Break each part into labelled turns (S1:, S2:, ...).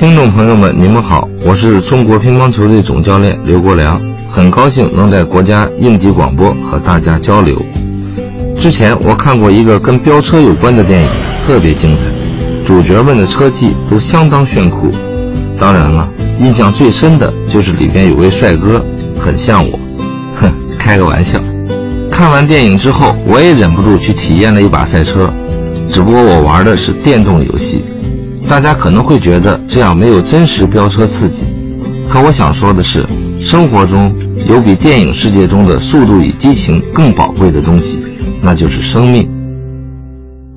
S1: 听众朋友们，你们好，我是中国乒乓球队总教练刘国梁，很高兴能在国家应急广播和大家交流。之前我看过一个跟飙车有关的电影，特别精彩，主角们的车技都相当炫酷。当然了，印象最深的就是里边有位帅哥，很像我。哼，开个玩笑。看完电影之后，我也忍不住去体验了一把赛车，只不过我玩的是电动游戏。大家可能会觉得这样没有真实飙车刺激，可我想说的是，生活中有比电影世界中的速度与激情更宝贵的东西，那就是生命。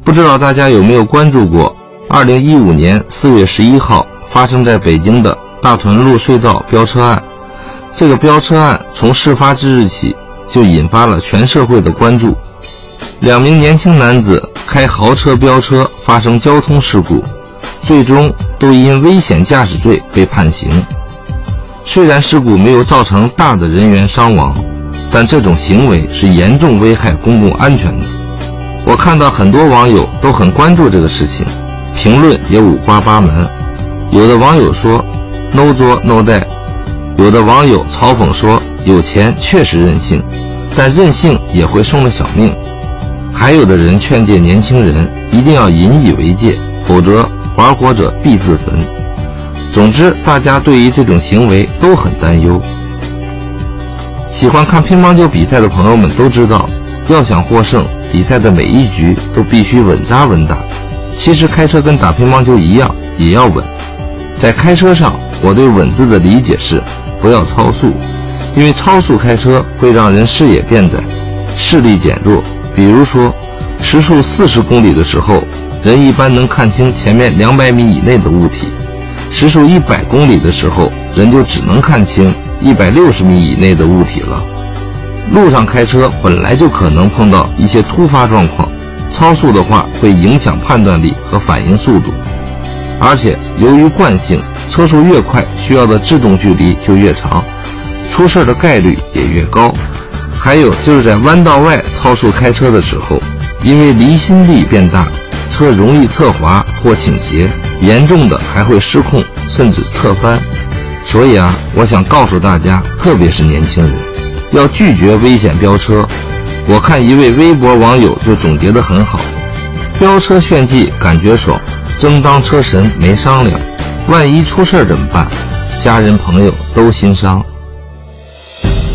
S1: 不知道大家有没有关注过2015年4月11号发生在北京的大屯路隧道飙车案？这个飙车案从事发之日起就引发了全社会的关注，两名年轻男子开豪车飙车发生交通事故。最终都因危险驾驶罪被判刑。虽然事故没有造成大的人员伤亡，但这种行为是严重危害公共安全的。我看到很多网友都很关注这个事情，评论也五花八门。有的网友说 “no 作 no die”，有的网友嘲讽说“有钱确实任性，但任性也会送了小命”。还有的人劝诫年轻人一定要引以为戒，否则。玩火者必自焚。总之，大家对于这种行为都很担忧。喜欢看乒乓球比赛的朋友们都知道，要想获胜，比赛的每一局都必须稳扎稳打。其实开车跟打乒乓球一样，也要稳。在开车上，我对“稳”字的理解是：不要超速，因为超速开车会让人视野变窄，视力减弱。比如说，时速四十公里的时候。人一般能看清前面两百米以内的物体，时速一百公里的时候，人就只能看清一百六十米以内的物体了。路上开车本来就可能碰到一些突发状况，超速的话会影响判断力和反应速度，而且由于惯性，车速越快，需要的制动距离就越长，出事的概率也越高。还有就是在弯道外超速开车的时候，因为离心力变大。车容易侧滑或倾斜，严重的还会失控，甚至侧翻。所以啊，我想告诉大家，特别是年轻人，要拒绝危险飙车。我看一位微博网友就总结得很好：飙车炫技感觉爽，争当车神没商量。万一出事怎么办？家人朋友都心伤。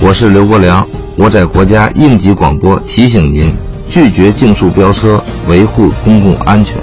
S1: 我是刘国梁，我在国家应急广播提醒您。拒绝竞速飙车，维护公共安全。